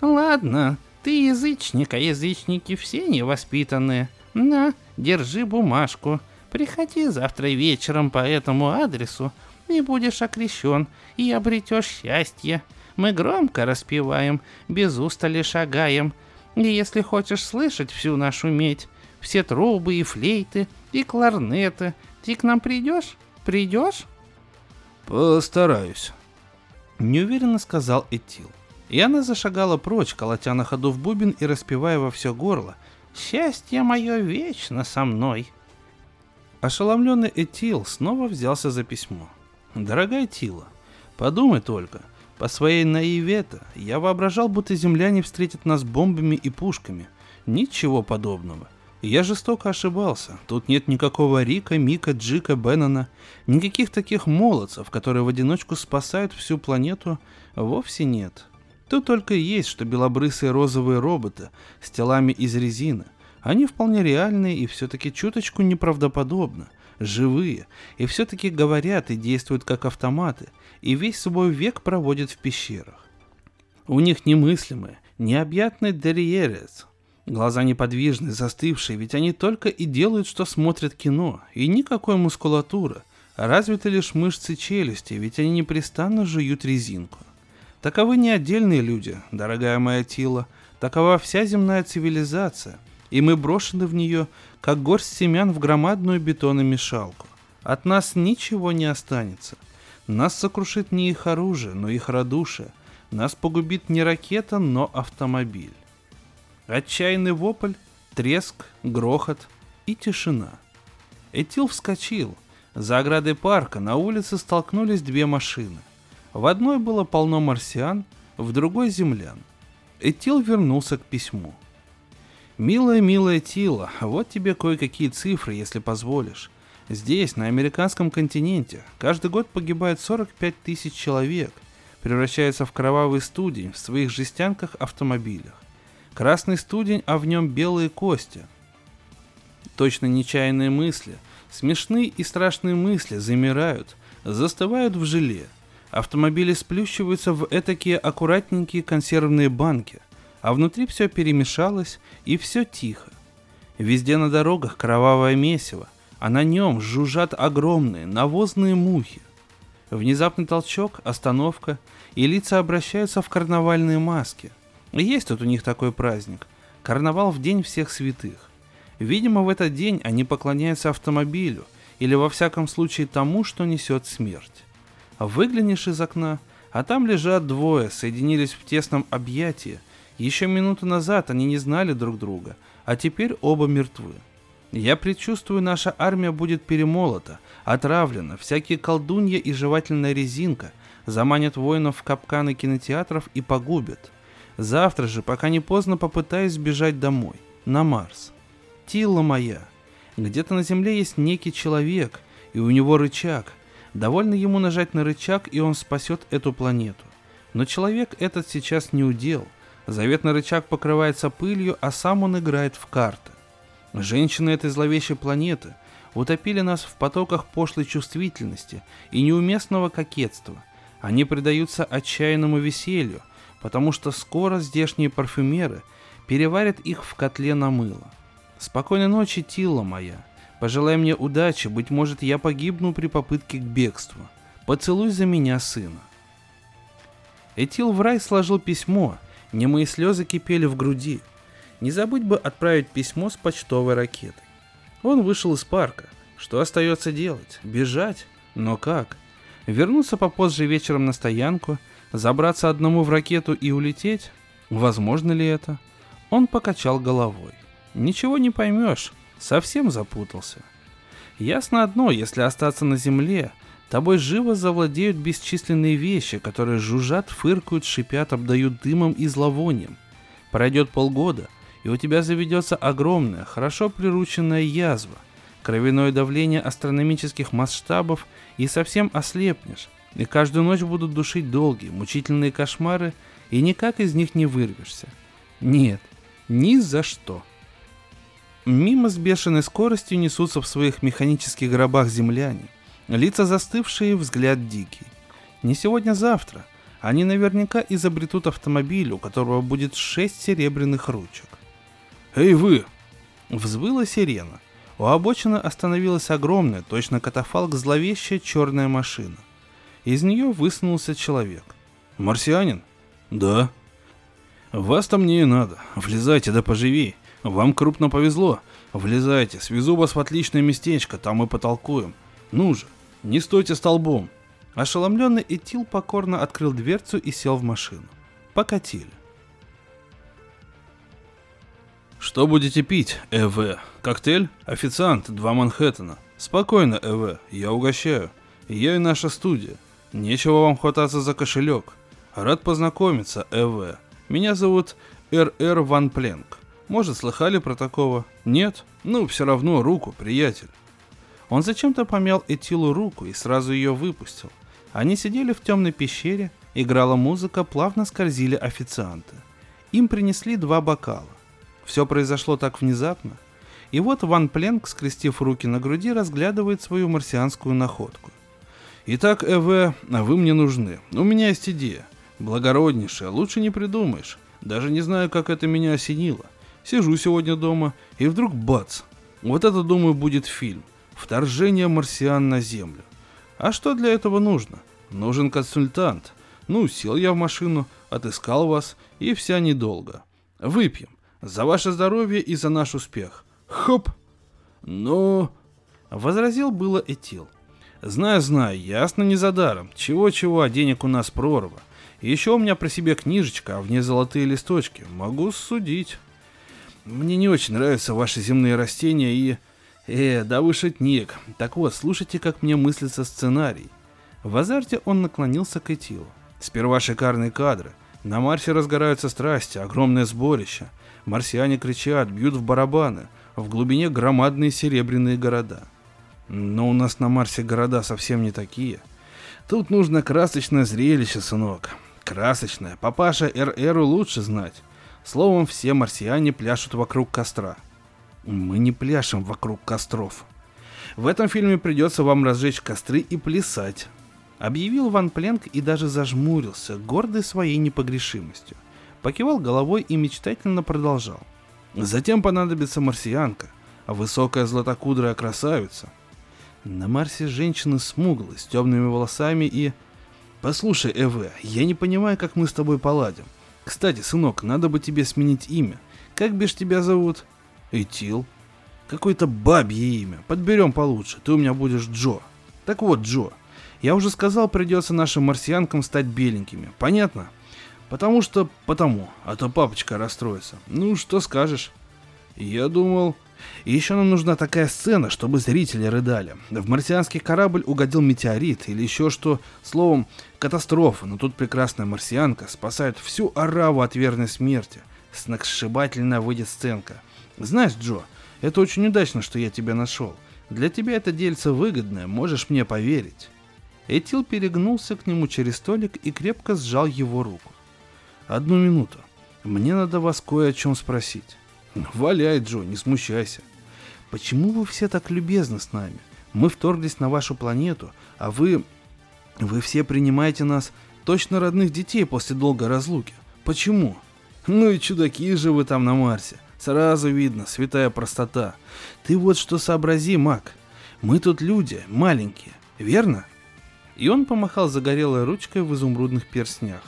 «Ладно, ты язычник, а язычники все невоспитанные. На, держи бумажку. Приходи завтра вечером по этому адресу, и будешь окрещен, и обретешь счастье. Мы громко распеваем, без устали шагаем. И если хочешь слышать всю нашу медь, все трубы и флейты, и кларнеты, ты к нам придешь?» Придешь? Постараюсь. Неуверенно сказал Этил. И она зашагала прочь, колотя на ходу в бубен и распевая во все горло. «Счастье мое вечно со мной!» Ошеломленный Этил снова взялся за письмо. «Дорогая Тила, подумай только, по своей наивета я воображал, будто земляне встретят нас бомбами и пушками. Ничего подобного. Я жестоко ошибался. Тут нет никакого Рика, Мика, Джика, Беннона. Никаких таких молодцев, которые в одиночку спасают всю планету, вовсе нет. Тут только есть, что белобрысые розовые роботы с телами из резины. Они вполне реальные и все-таки чуточку неправдоподобно. Живые. И все-таки говорят и действуют как автоматы. И весь свой век проводят в пещерах. У них немыслимые, необъятный Дерриерец, Глаза неподвижны, застывшие, ведь они только и делают, что смотрят кино, и никакой мускулатуры, развиты лишь мышцы челюсти, ведь они непрестанно жуют резинку. Таковы не отдельные люди, дорогая моя Тила, такова вся земная цивилизация, и мы брошены в нее, как горсть семян в громадную бетономешалку. От нас ничего не останется. Нас сокрушит не их оружие, но их радушие. Нас погубит не ракета, но автомобиль. Отчаянный вопль, треск, грохот и тишина. Этил вскочил. За оградой парка на улице столкнулись две машины. В одной было полно марсиан, в другой землян. Этил вернулся к письму. «Милая, милая Тила, вот тебе кое-какие цифры, если позволишь. Здесь, на американском континенте, каждый год погибает 45 тысяч человек, превращается в кровавый студень в своих жестянках автомобилях. Красный студень, а в нем белые кости. Точно нечаянные мысли, смешные и страшные мысли замирают, застывают в желе. Автомобили сплющиваются в этакие аккуратненькие консервные банки, а внутри все перемешалось и все тихо. Везде на дорогах кровавое месиво, а на нем жужжат огромные навозные мухи. Внезапный толчок, остановка, и лица обращаются в карнавальные маски – есть тут у них такой праздник. Карнавал в День всех святых. Видимо, в этот день они поклоняются автомобилю, или во всяком случае тому, что несет смерть. Выглянешь из окна, а там лежат двое, соединились в тесном объятии. Еще минуту назад они не знали друг друга, а теперь оба мертвы. Я предчувствую, наша армия будет перемолота, отравлена, всякие колдунья и жевательная резинка заманят воинов в капканы кинотеатров и погубят – Завтра же, пока не поздно, попытаюсь сбежать домой, на Марс. Тила моя, где-то на Земле есть некий человек, и у него рычаг. Довольно ему нажать на рычаг, и он спасет эту планету. Но человек этот сейчас не удел. Заветный рычаг покрывается пылью, а сам он играет в карты. Женщины этой зловещей планеты утопили нас в потоках пошлой чувствительности и неуместного кокетства. Они предаются отчаянному веселью, потому что скоро здешние парфюмеры переварят их в котле на мыло. Спокойной ночи, Тила моя. Пожелай мне удачи, быть может, я погибну при попытке к бегству. Поцелуй за меня сына. Этил в рай сложил письмо, немые слезы кипели в груди. Не забудь бы отправить письмо с почтовой ракетой. Он вышел из парка. Что остается делать? Бежать? Но как? Вернуться попозже вечером на стоянку, забраться одному в ракету и улететь? Возможно ли это? Он покачал головой. Ничего не поймешь, совсем запутался. Ясно одно, если остаться на земле, тобой живо завладеют бесчисленные вещи, которые жужжат, фыркают, шипят, обдают дымом и зловонием. Пройдет полгода, и у тебя заведется огромная, хорошо прирученная язва, кровяное давление астрономических масштабов и совсем ослепнешь, и каждую ночь будут душить долгие, мучительные кошмары, и никак из них не вырвешься. Нет, ни за что. Мимо с бешеной скоростью несутся в своих механических гробах земляне. Лица застывшие, взгляд дикий. Не сегодня-завтра. Они наверняка изобретут автомобиль, у которого будет шесть серебряных ручек. «Эй вы!» Взвыла сирена. У обочины остановилась огромная, точно катафалк, зловещая черная машина. Из нее высунулся человек. «Марсианин?» «Да». «Вас-то мне и надо. Влезайте да поживей. Вам крупно повезло. Влезайте, свезу вас в отличное местечко, там мы потолкуем. Ну же, не стойте столбом. Ошеломленный Этил покорно открыл дверцу и сел в машину. Покатили. Что будете пить, ЭВ? Коктейль? Официант, два Манхэттена. Спокойно, ЭВ, я угощаю. Я и наша студия. Нечего вам хвататься за кошелек. Рад познакомиться, ЭВ. Меня зовут РР Ван Пленк. Может, слыхали про такого? Нет? Ну, все равно руку, приятель. Он зачем-то помял Этилу руку и сразу ее выпустил. Они сидели в темной пещере, играла музыка, плавно скользили официанты. Им принесли два бокала. Все произошло так внезапно. И вот Ван Пленк, скрестив руки на груди, разглядывает свою марсианскую находку. «Итак, Эве, вы мне нужны. У меня есть идея. Благороднейшая, лучше не придумаешь. Даже не знаю, как это меня осенило. Сижу сегодня дома, и вдруг бац! Вот это, думаю, будет фильм. Вторжение марсиан на Землю. А что для этого нужно? Нужен консультант. Ну, сел я в машину, отыскал вас, и вся недолго. Выпьем. За ваше здоровье и за наш успех. Хоп! Ну... Возразил было Этил. Знаю, знаю, ясно не за даром. Чего-чего, а денег у нас прорва. еще у меня при себе книжечка, а в ней золотые листочки. Могу судить. Мне не очень нравятся ваши земные растения и... Э, да вы шутник. Так вот, слушайте, как мне мыслится сценарий. В азарте он наклонился к Этилу. Сперва шикарные кадры. На Марсе разгораются страсти, огромное сборище. Марсиане кричат, бьют в барабаны. В глубине громадные серебряные города. Но у нас на Марсе города совсем не такие. Тут нужно красочное зрелище, сынок. Красочное. Папаша РРу лучше знать. Словом, все марсиане пляшут вокруг костра. Мы не пляшем вокруг костров. В этом фильме придется вам разжечь костры и плясать. Объявил Ван Пленк и даже зажмурился, гордый своей непогрешимостью. Покивал головой и мечтательно продолжал. Затем понадобится марсианка, высокая златокудрая красавица. На Марсе женщины смуглые, с темными волосами и... Послушай, Эве, я не понимаю, как мы с тобой поладим. Кстати, сынок, надо бы тебе сменить имя. Как бишь тебя зовут? Этил. Какое-то бабье имя. Подберем получше. Ты у меня будешь Джо. Так вот, Джо. Я уже сказал, придется нашим марсианкам стать беленькими. Понятно? Потому что потому. А то папочка расстроится. Ну, что скажешь? Я думал... И еще нам нужна такая сцена, чтобы зрители рыдали. В марсианский корабль угодил метеорит или еще что, словом, катастрофа, но тут прекрасная марсианка спасает всю ораву от верной смерти. Сногсшибательная выйдет сценка. Знаешь, Джо, это очень удачно, что я тебя нашел. Для тебя это дельце выгодное, можешь мне поверить. Этил перегнулся к нему через столик и крепко сжал его руку. «Одну минуту. Мне надо вас кое о чем спросить». «Валяй, Джо, не смущайся». «Почему вы все так любезны с нами? Мы вторглись на вашу планету, а вы... Вы все принимаете нас точно родных детей после долгой разлуки. Почему?» «Ну и чудаки же вы там на Марсе. Сразу видно, святая простота. Ты вот что сообрази, маг. Мы тут люди, маленькие, верно?» И он помахал загорелой ручкой в изумрудных перстнях.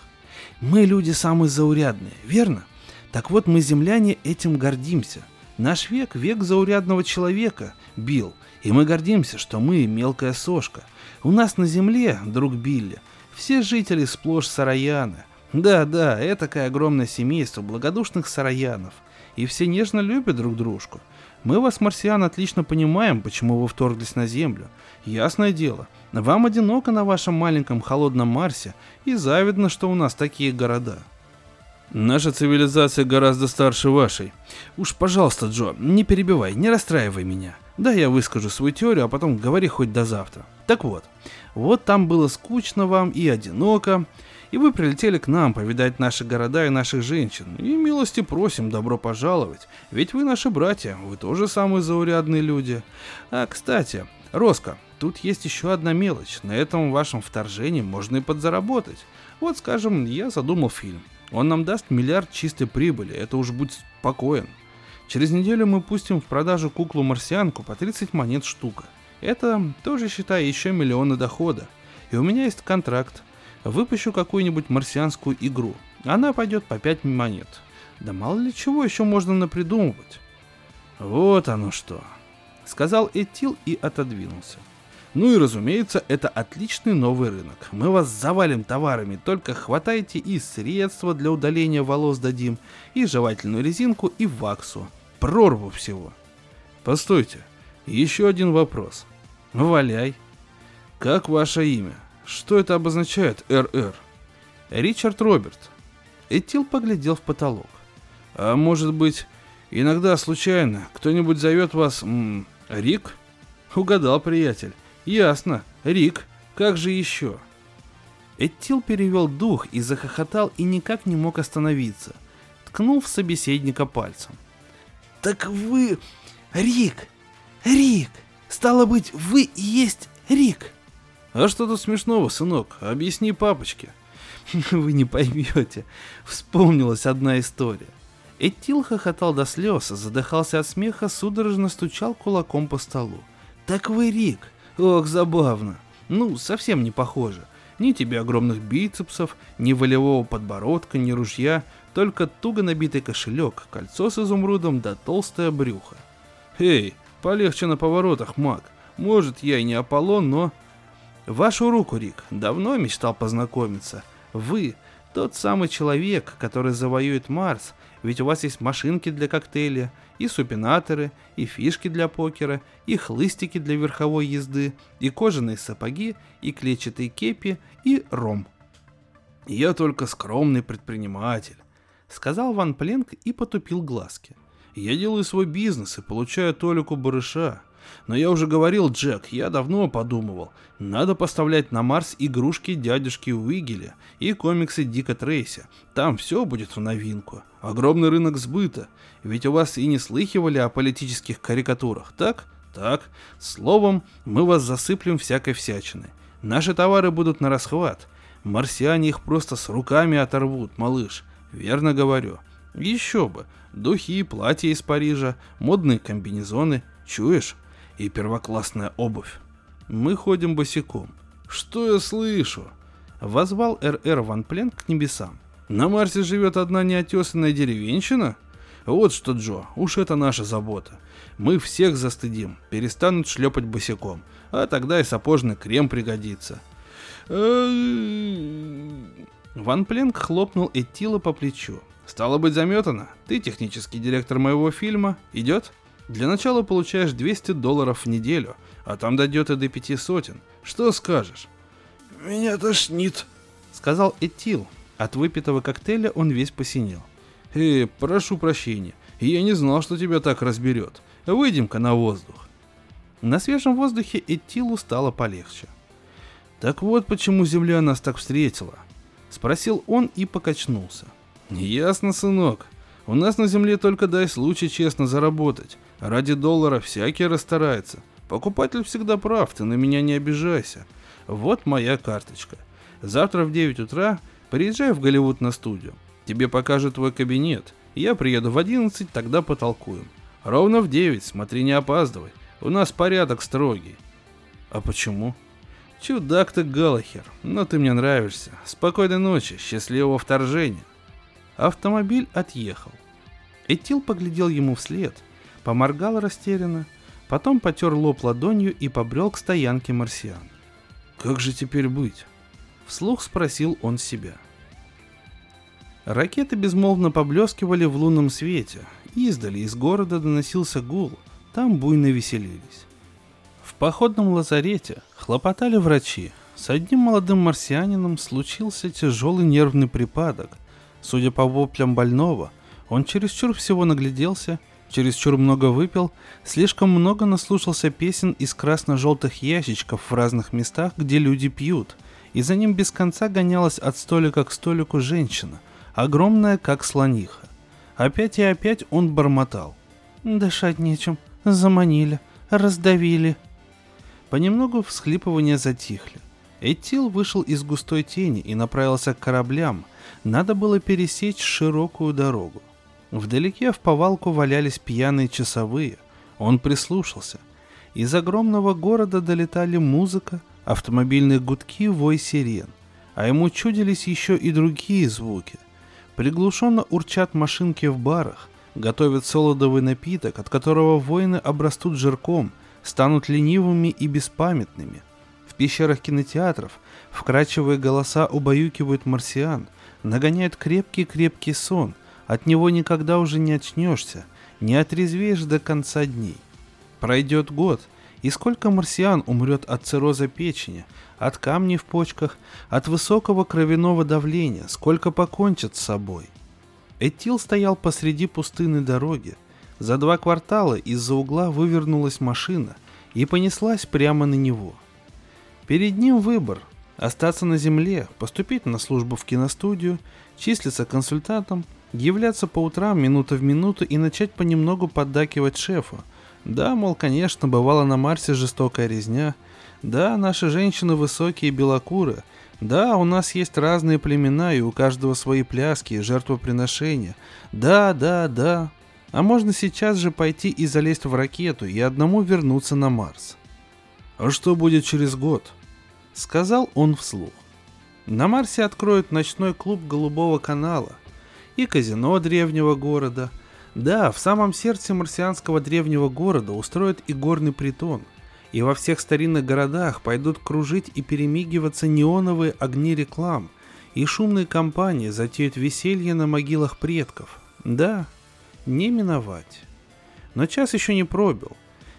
«Мы люди самые заурядные, верно? Так вот мы, земляне, этим гордимся. Наш век – век заурядного человека, Билл, и мы гордимся, что мы мелкая сошка. У нас на земле, друг Билли, все жители сплошь сараяны. Да-да, это такое огромное семейство благодушных сараянов. И все нежно любят друг дружку. Мы вас, марсиан, отлично понимаем, почему вы вторглись на Землю. Ясное дело, вам одиноко на вашем маленьком холодном Марсе, и завидно, что у нас такие города. Наша цивилизация гораздо старше вашей. Уж, пожалуйста, Джо, не перебивай, не расстраивай меня. Да, я выскажу свою теорию, а потом говори хоть до завтра. Так вот, вот там было скучно вам и одиноко, и вы прилетели к нам повидать наши города и наших женщин. И милости просим, добро пожаловать. Ведь вы наши братья, вы тоже самые заурядные люди. А, кстати, Роско, тут есть еще одна мелочь. На этом вашем вторжении можно и подзаработать. Вот, скажем, я задумал фильм. Он нам даст миллиард чистой прибыли, это уж будь спокоен. Через неделю мы пустим в продажу куклу-марсианку по 30 монет штука. Это тоже, считай, еще миллионы дохода. И у меня есть контракт выпущу какую-нибудь марсианскую игру. Она пойдет по 5 монет. Да мало ли чего еще можно напридумывать. Вот оно что. Сказал Этил и отодвинулся. Ну и разумеется, это отличный новый рынок. Мы вас завалим товарами, только хватайте и средства для удаления волос дадим, и жевательную резинку, и ваксу. Прорву всего. Постойте, еще один вопрос. Валяй. Как ваше имя? Что это обозначает, РР? Ричард Роберт. Этил поглядел в потолок. А может быть, иногда случайно кто-нибудь зовет вас м, Рик? Угадал, приятель. Ясно, Рик. Как же еще? Этил перевел дух и захохотал и никак не мог остановиться, ткнув собеседника пальцем. «Так вы... Рик! Рик! Стало быть, вы и есть Рик!» А что тут смешного, сынок? Объясни папочке. [laughs] Вы не поймете. Вспомнилась одна история. Этил хохотал до слез, задыхался от смеха, судорожно стучал кулаком по столу. «Так вы Рик! Ох, забавно! Ну, совсем не похоже. Ни тебе огромных бицепсов, ни волевого подбородка, ни ружья, только туго набитый кошелек, кольцо с изумрудом да толстое брюхо. Эй, полегче на поворотах, маг. Может, я и не Аполлон, но Вашу руку, Рик, давно мечтал познакомиться. Вы тот самый человек, который завоюет Марс, ведь у вас есть машинки для коктейля, и супинаторы, и фишки для покера, и хлыстики для верховой езды, и кожаные сапоги, и клетчатые кепи, и ром. «Я только скромный предприниматель», — сказал Ван Пленк и потупил глазки. «Я делаю свой бизнес и получаю толику барыша. Но я уже говорил, Джек, я давно подумывал. Надо поставлять на Марс игрушки дядюшки Уигеля и комиксы Дика Трейси. Там все будет в новинку. Огромный рынок сбыта. Ведь у вас и не слыхивали о политических карикатурах, так? Так. Словом, мы вас засыплем всякой всячиной. Наши товары будут на расхват. Марсиане их просто с руками оторвут, малыш. Верно говорю. Еще бы. Духи, платья из Парижа, модные комбинезоны. Чуешь? И первоклассная обувь. Мы ходим босиком. Что я слышу? Возвал РР Ван Плен к небесам. На Марсе живет одна неотесанная деревенщина? Вот что, Джо, уж это наша забота. Мы всех застыдим, перестанут шлепать босиком, а тогда и сапожный крем пригодится. Ван Пленк хлопнул Этила по плечу. Стало быть, заметано. Ты технический директор моего фильма. Идет? Для начала получаешь 200 долларов в неделю, а там дойдет и до пяти сотен. Что скажешь? Меня тошнит, сказал Этил. От выпитого коктейля он весь посинел. Эй, прошу прощения, я не знал, что тебя так разберет. Выйдем-ка на воздух. На свежем воздухе Этилу стало полегче. Так вот почему Земля нас так встретила. Спросил он и покачнулся. Ясно, сынок. У нас на Земле только дай случай честно заработать. Ради доллара всякий расстарается. Покупатель всегда прав, ты на меня не обижайся. Вот моя карточка. Завтра в 9 утра приезжай в Голливуд на студию. Тебе покажут твой кабинет. Я приеду в 11, тогда потолкуем. Ровно в 9, смотри, не опаздывай. У нас порядок строгий. А почему? Чудак ты, Галахер, но ты мне нравишься. Спокойной ночи, счастливого вторжения. Автомобиль отъехал. Этил поглядел ему вслед, поморгал растерянно, потом потер лоб ладонью и побрел к стоянке марсиан. «Как же теперь быть?» Вслух спросил он себя. Ракеты безмолвно поблескивали в лунном свете. Издали из города доносился гул, там буйно веселились. В походном лазарете хлопотали врачи. С одним молодым марсианином случился тяжелый нервный припадок. Судя по воплям больного, он чересчур всего нагляделся, чересчур много выпил, слишком много наслушался песен из красно-желтых ящичков в разных местах, где люди пьют, и за ним без конца гонялась от столика к столику женщина, огромная, как слониха. Опять и опять он бормотал. «Дышать нечем, заманили, раздавили». Понемногу всхлипывания затихли. Этил вышел из густой тени и направился к кораблям. Надо было пересечь широкую дорогу. Вдалеке в повалку валялись пьяные часовые. Он прислушался. Из огромного города долетали музыка, автомобильные гудки, вой сирен. А ему чудились еще и другие звуки. Приглушенно урчат машинки в барах, готовят солодовый напиток, от которого воины обрастут жирком, станут ленивыми и беспамятными. В пещерах кинотеатров вкрачивые голоса убаюкивают марсиан, нагоняют крепкий-крепкий сон – от него никогда уже не очнешься, не отрезвеешь до конца дней. Пройдет год, и сколько марсиан умрет от цирроза печени, от камней в почках, от высокого кровяного давления, сколько покончат с собой. Этил стоял посреди пустынной дороги. За два квартала из-за угла вывернулась машина и понеслась прямо на него. Перед ним выбор – остаться на земле, поступить на службу в киностудию, числиться консультантом – Являться по утрам минута в минуту и начать понемногу поддакивать шефу. Да, мол, конечно, бывала на Марсе жестокая резня. Да, наши женщины высокие белокуры. Да, у нас есть разные племена, и у каждого свои пляски и жертвоприношения. Да, да, да. А можно сейчас же пойти и залезть в ракету и одному вернуться на Марс. А что будет через год? Сказал он вслух. На Марсе откроют ночной клуб Голубого канала – и казино древнего города. Да, в самом сердце марсианского древнего города устроят и горный притон. И во всех старинных городах пойдут кружить и перемигиваться неоновые огни реклам, и шумные компании затеют веселье на могилах предков. Да, не миновать. Но час еще не пробил.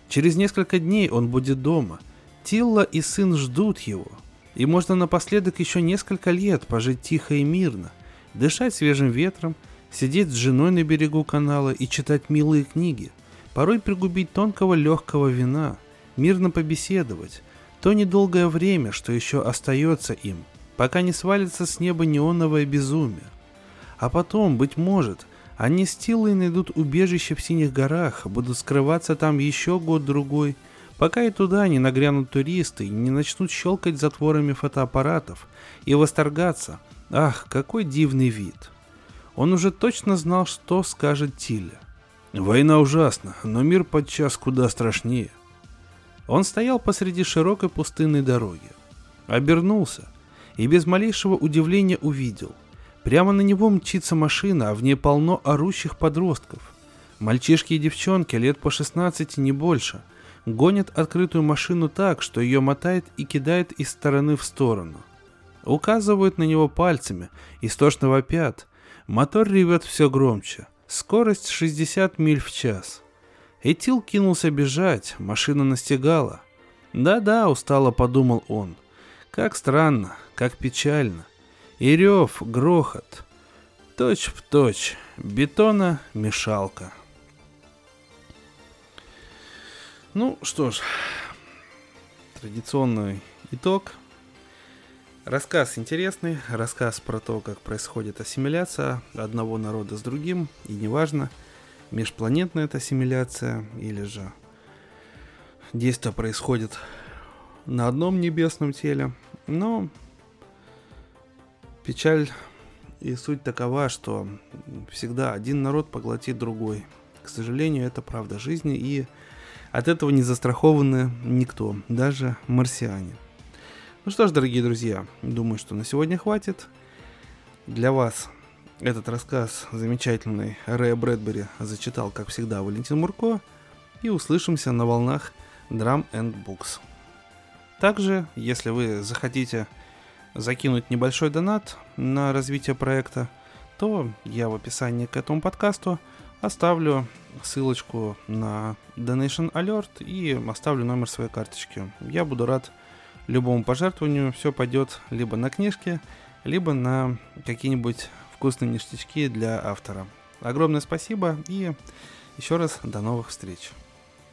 Через несколько дней он будет дома. Тилла и сын ждут его. И можно напоследок еще несколько лет пожить тихо и мирно, дышать свежим ветром, сидеть с женой на берегу канала и читать милые книги, порой пригубить тонкого легкого вина, мирно побеседовать, то недолгое время, что еще остается им, пока не свалится с неба неоновое безумие. А потом, быть может, они с Тилой найдут убежище в Синих горах, будут скрываться там еще год-другой, пока и туда не нагрянут туристы и не начнут щелкать затворами фотоаппаратов и восторгаться – Ах, какой дивный вид. Он уже точно знал, что скажет Тиля. Война ужасна, но мир подчас куда страшнее. Он стоял посреди широкой пустынной дороги. Обернулся и без малейшего удивления увидел. Прямо на него мчится машина, а в ней полно орущих подростков. Мальчишки и девчонки лет по 16 не больше гонят открытую машину так, что ее мотает и кидает из стороны в сторону. Указывают на него пальцами, истошно вопят. Мотор ревет все громче. Скорость 60 миль в час. Этил кинулся бежать, машина настигала. Да-да, устало подумал он. Как странно, как печально. И рев, грохот. Точь в точь. Бетона мешалка. Ну что ж, традиционный итог – Рассказ интересный, рассказ про то, как происходит ассимиляция одного народа с другим, и неважно, межпланетная это ассимиляция или же действие происходит на одном небесном теле, но печаль и суть такова, что всегда один народ поглотит другой. К сожалению, это правда жизни, и от этого не застрахованы никто, даже марсиане. Ну что ж, дорогие друзья, думаю, что на сегодня хватит. Для вас этот рассказ замечательный Рэя Брэдбери зачитал, как всегда, Валентин Мурко. И услышимся на волнах Drum and Books. Также, если вы захотите закинуть небольшой донат на развитие проекта, то я в описании к этому подкасту оставлю ссылочку на Donation Alert и оставлю номер своей карточки. Я буду рад любому пожертвованию. Все пойдет либо на книжки, либо на какие-нибудь вкусные ништячки для автора. Огромное спасибо и еще раз до новых встреч.